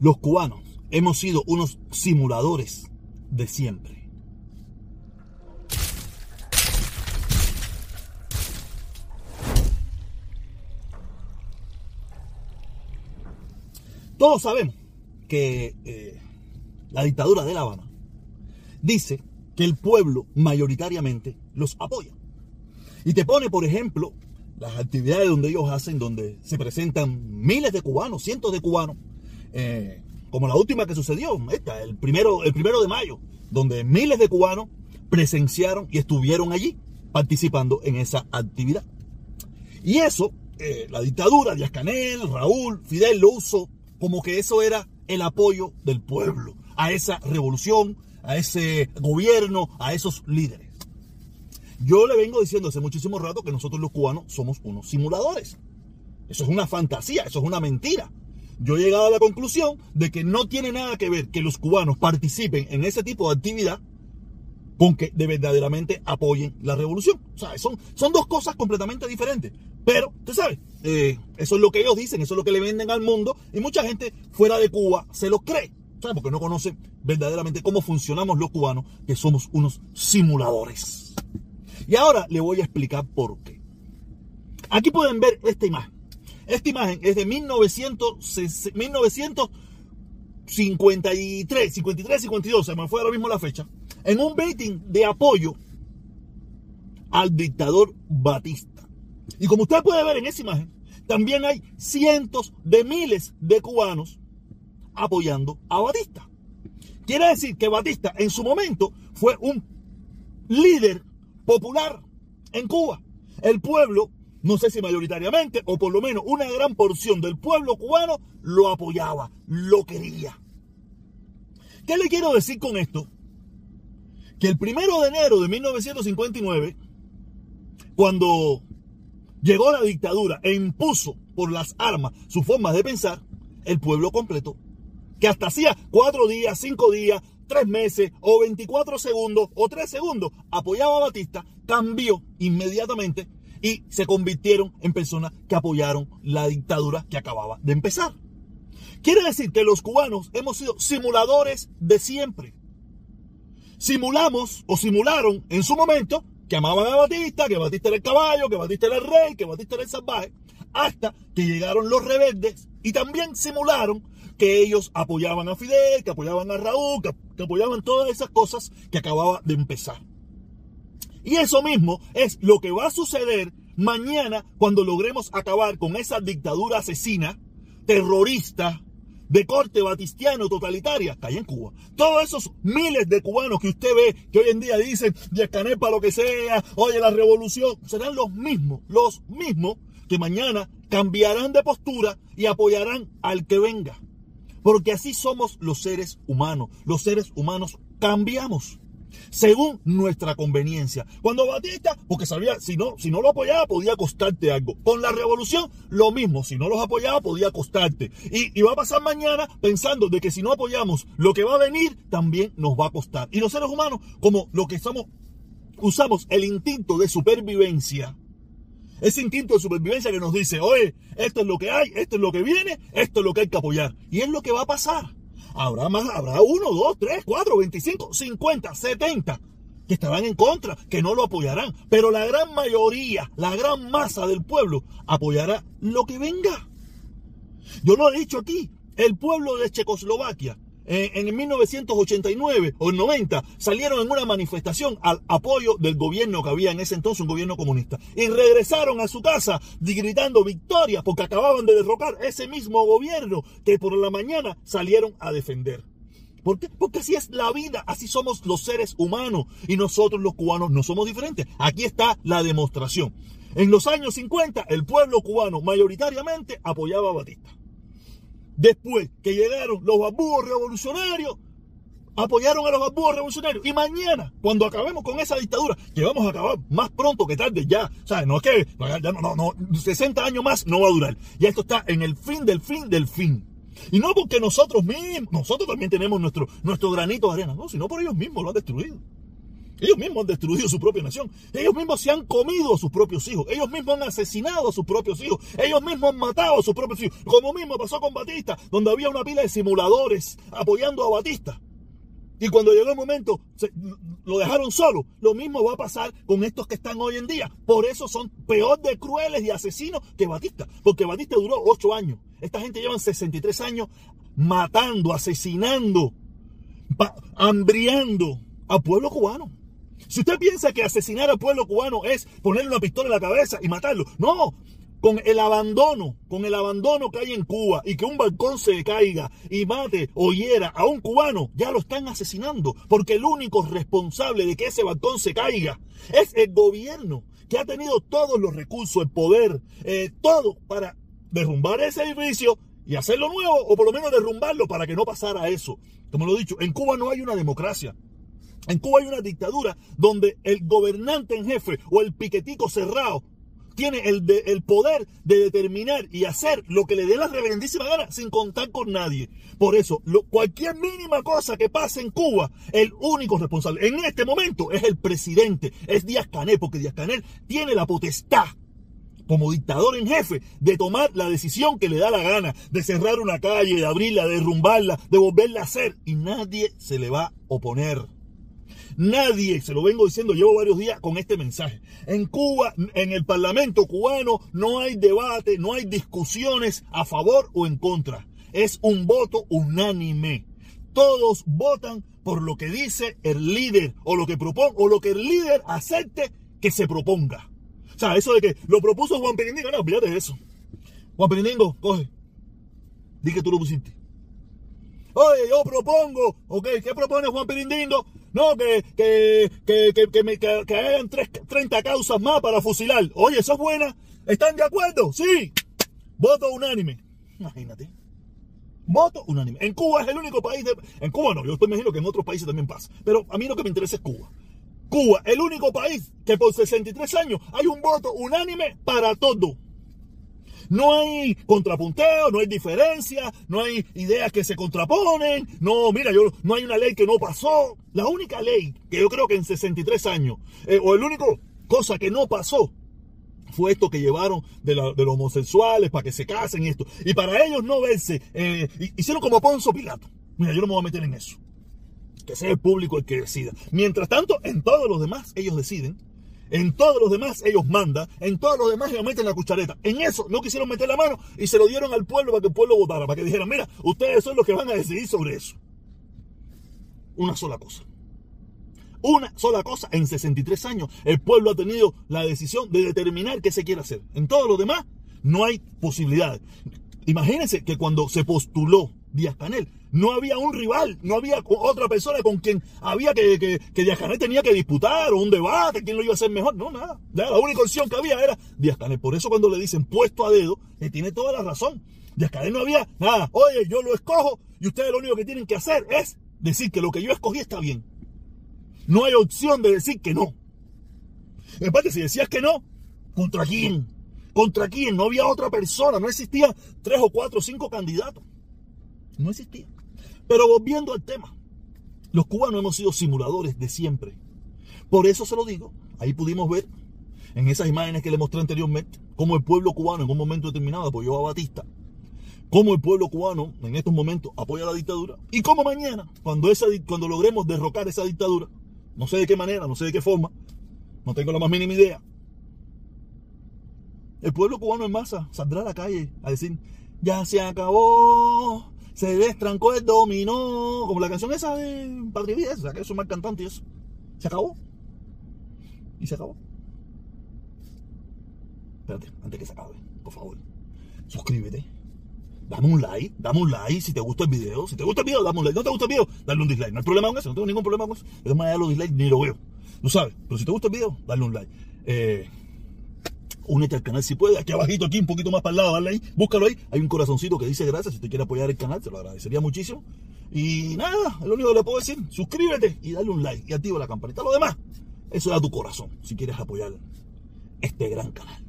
los cubanos hemos sido unos simuladores de siempre. Todos sabemos que eh, la dictadura de La Habana dice que el pueblo mayoritariamente los apoya. Y te pone, por ejemplo, las actividades donde ellos hacen, donde se presentan miles de cubanos, cientos de cubanos, eh, como la última que sucedió, esta, el primero, el primero de mayo, donde miles de cubanos presenciaron y estuvieron allí participando en esa actividad. Y eso, eh, la dictadura, Díaz Canel, Raúl, Fidel lo usó como que eso era el apoyo del pueblo a esa revolución, a ese gobierno, a esos líderes. Yo le vengo diciendo hace muchísimo rato que nosotros los cubanos somos unos simuladores. Eso es una fantasía, eso es una mentira. Yo he llegado a la conclusión de que no tiene nada que ver que los cubanos participen en ese tipo de actividad con que de verdaderamente apoyen la revolución. O sea, son, son dos cosas completamente diferentes. Pero, usted sabe, eh, eso es lo que ellos dicen, eso es lo que le venden al mundo y mucha gente fuera de Cuba se lo cree. ¿Sabe? Porque no conoce verdaderamente cómo funcionamos los cubanos, que somos unos simuladores. Y ahora le voy a explicar por qué. Aquí pueden ver esta imagen. Esta imagen es de 1953, 53, 52, se me fue ahora mismo la fecha, en un meeting de apoyo al dictador Batista. Y como usted puede ver en esa imagen, también hay cientos de miles de cubanos apoyando a Batista. Quiere decir que Batista en su momento fue un líder popular en Cuba. El pueblo, no sé si mayoritariamente, o por lo menos una gran porción del pueblo cubano lo apoyaba, lo quería. ¿Qué le quiero decir con esto? Que el primero de enero de 1959, cuando llegó la dictadura e impuso por las armas su forma de pensar, el pueblo completo que hasta hacía cuatro días, cinco días, tres meses o 24 segundos o tres segundos apoyaba a Batista, cambió inmediatamente y se convirtieron en personas que apoyaron la dictadura que acababa de empezar. Quiere decir que los cubanos hemos sido simuladores de siempre. Simulamos o simularon en su momento que amaban a Batista, que Batista era el caballo, que Batista era el rey, que Batista era el salvaje, hasta que llegaron los rebeldes y también simularon que ellos apoyaban a Fidel, que apoyaban a Raúl, que, apoyaban todas esas cosas que acababa de empezar. Y eso mismo es lo que va a suceder mañana cuando logremos acabar con esa dictadura asesina, terrorista, de corte batistiano totalitaria que hay en Cuba. Todos esos miles de cubanos que usted ve que hoy en día dicen de para lo que sea, oye la revolución, serán los mismos, los mismos que mañana cambiarán de postura y apoyarán al que venga. Porque así somos los seres humanos. Los seres humanos cambiamos según nuestra conveniencia. Cuando Batista, porque sabía, si no, si no lo apoyaba podía costarte algo. Con la revolución, lo mismo, si no los apoyaba podía costarte. Y, va a pasar mañana pensando de que si no apoyamos lo que va a venir, también nos va a costar. Y los seres humanos, como lo que somos, usamos el instinto de supervivencia ese instinto de supervivencia que nos dice, oye, esto es lo que hay, esto es lo que viene, esto es lo que hay que apoyar. Y es lo que va a pasar. Habrá más, habrá uno, dos, tres, cuatro, veinticinco, cincuenta, setenta que estarán en contra, que no lo apoyarán. Pero la gran mayoría, la gran masa del pueblo apoyará lo que venga. Yo lo he dicho aquí, el pueblo de Checoslovaquia en, 1989 o 90 salieron en una manifestación al apoyo del gobierno que había en ese entonces, un gobierno comunista. Y regresaron a su casa gritando victoria porque acababan de derrocar ese mismo gobierno que por la mañana salieron a defender. ¿Por qué? Porque así es la vida, así somos los seres humanos y nosotros los cubanos no somos diferentes. Aquí está la demostración. En los años 50 el pueblo cubano mayoritariamente apoyaba a Batista. Después que llegaron los babúos revolucionarios, apoyaron a los babúos revolucionarios. Y mañana, cuando acabemos con esa dictadura, que vamos a acabar más pronto que tarde ya, o no es que no, no, no, 60 años más no va a durar. Ya esto está en el fin del fin del fin. Y no porque nosotros mismos, nosotros también tenemos nuestro, nuestro granito de arena, no, sino por ellos mismos lo han destruido. Ellos mismos han destruido su propia nación. Ellos mismos se han comido a sus propios hijos. Ellos mismos han asesinado a sus propios hijos. Ellos mismos han matado a sus propios hijos. Como mismo pasó con Batista, donde había una pila de simuladores apoyando a Batista. Y cuando llegó el momento, lo dejaron solo. Lo mismo va a pasar con estos que están hoy en día. Por eso son peor de crueles y asesinos que Batista. Porque Batista duró ocho años. Esta gente lleva 63 años matando, asesinando, hambriando al pueblo cubano. Si usted piensa que asesinar al pueblo cubano es ponerle una pistola en la cabeza y matarlo, no, con el abandono, con el abandono que hay en Cuba y que un balcón se caiga y mate o hiera a un cubano, ya lo están asesinando, porque el único responsable de que ese balcón se caiga es el gobierno, que ha tenido todos los recursos, el poder, eh, todo para derrumbar ese edificio y hacerlo nuevo, o por lo menos derrumbarlo para que no pasara eso. Como lo he dicho, en Cuba no hay una democracia. En Cuba hay una dictadura donde el gobernante en jefe o el piquetico cerrado tiene el, poder de determinar y hacer lo que le dé la reverendísima gana sin contar con nadie. Por eso, cualquier mínima cosa que pase en Cuba, el único responsable en este momento es el presidente, es Díaz Canel, porque Díaz Canel tiene la potestad como dictador en jefe de tomar la decisión que le da la gana, de cerrar una calle, de abrirla, de derrumbarla, de volverla a hacer, y nadie se le va a oponer. Nadie, se lo vengo diciendo, llevo varios días con este mensaje. En Cuba, en el Parlamento cubano, no hay debate, no hay discusiones a favor o en contra. Es un voto unánime. Todos votan por lo que dice el líder o lo que propone o lo que el líder acepte que se proponga. O sea, eso de que lo propuso Juan Perindingo, no, de eso. Juan Perindingo, coge. Di que tú lo pusiste. Oye, yo propongo, ok, ¿qué propone Juan Pirindingo? No, que, que, que, que, que, que, hagan 30 causas más para fusilar. Oye, eso es buena. ¿Están de acuerdo? Sí. Voto unánime. Imagínate. Voto unánime. En Cuba es el único país de... En Cuba no, yo imagino que en otros países también pasa. Pero a mí lo que me interesa es Cuba. Cuba, el único país que por 63 años hay un voto unánime para todo. No hay contrapunteo, no hay diferencia, no hay ideas que se contraponen. No, mira, yo, no hay una ley que no pasó. La única ley que yo creo que en 63 años, eh, o el único cosa que no pasó, fue esto que llevaron de, los homosexuales para que se casen y esto. Y para ellos no verse, eh, hicieron como Ponzo Pilato. Mira, yo no me voy a meter en eso. Que sea el público el que decida. Mientras tanto, en todos los demás, ellos deciden en todos los demás ellos mandan, en todos los demás ellos meten la cuchareta. En eso no quisieron meter la mano y se lo dieron al pueblo para que el pueblo votara, para que dijeran, mira, ustedes son los que van a decidir sobre eso. Una sola cosa. Una sola cosa, en 63 años el pueblo ha tenido la decisión de determinar qué se quiere hacer. En todos los demás no hay posibilidades. Imagínense que cuando se postuló Díaz Canel, no había un rival, no había otra persona con quien había que, que, Díaz Canel tenía que disputar o un debate, quién lo iba a hacer mejor. No, nada. la única opción que había era Díaz Canel. Por eso cuando le dicen puesto a dedo, le tiene toda la razón. Díaz Canel no había nada. Oye, yo lo escojo y ustedes lo único que tienen que hacer es decir que lo que yo escogí está bien. No hay opción de decir que no. En parte, si decías que no, ¿contra quién? ¿Contra quién? No había otra persona, no existían tres o cuatro o cinco candidatos. No existía. Pero volviendo al tema, los cubanos hemos sido simuladores de siempre. Por eso se lo digo, ahí pudimos ver en esas imágenes que le mostré anteriormente, cómo el pueblo cubano en un momento determinado apoyó a Batista, cómo el pueblo cubano en estos momentos apoya a la dictadura y cómo mañana, cuando, esa, cuando logremos derrocar esa dictadura, no sé de qué manera, no sé de qué forma, no tengo la más mínima idea, el pueblo cubano en masa saldrá a la calle a decir, ya se acabó, se destrancó el dominó, como la canción esa de Padre o sea, que es un mal cantante y eso. Se acabó. Y se acabó. Espérate, antes que se acabe, por favor. Suscríbete. Dame un like, dame un like si te gusta el video. Si te gusta el video, dame un like. No te gusta el video, dale un dislike. No hay problema con eso, no tengo ningún problema con eso. De manera los dislikes ni lo veo. Tú sabes. Pero si te gusta el video, dale un like. Eh, únete al canal si puedes. Aquí abajito, aquí un poquito más para el lado, dale ahí, búscalo ahí. Hay un corazoncito que dice gracias. Si te quiere apoyar el canal, te lo agradecería muchísimo. Y nada, lo único que le puedo decir. Suscríbete y dale un like y activa la campanita. Lo demás, eso da tu corazón si quieres apoyar este gran canal.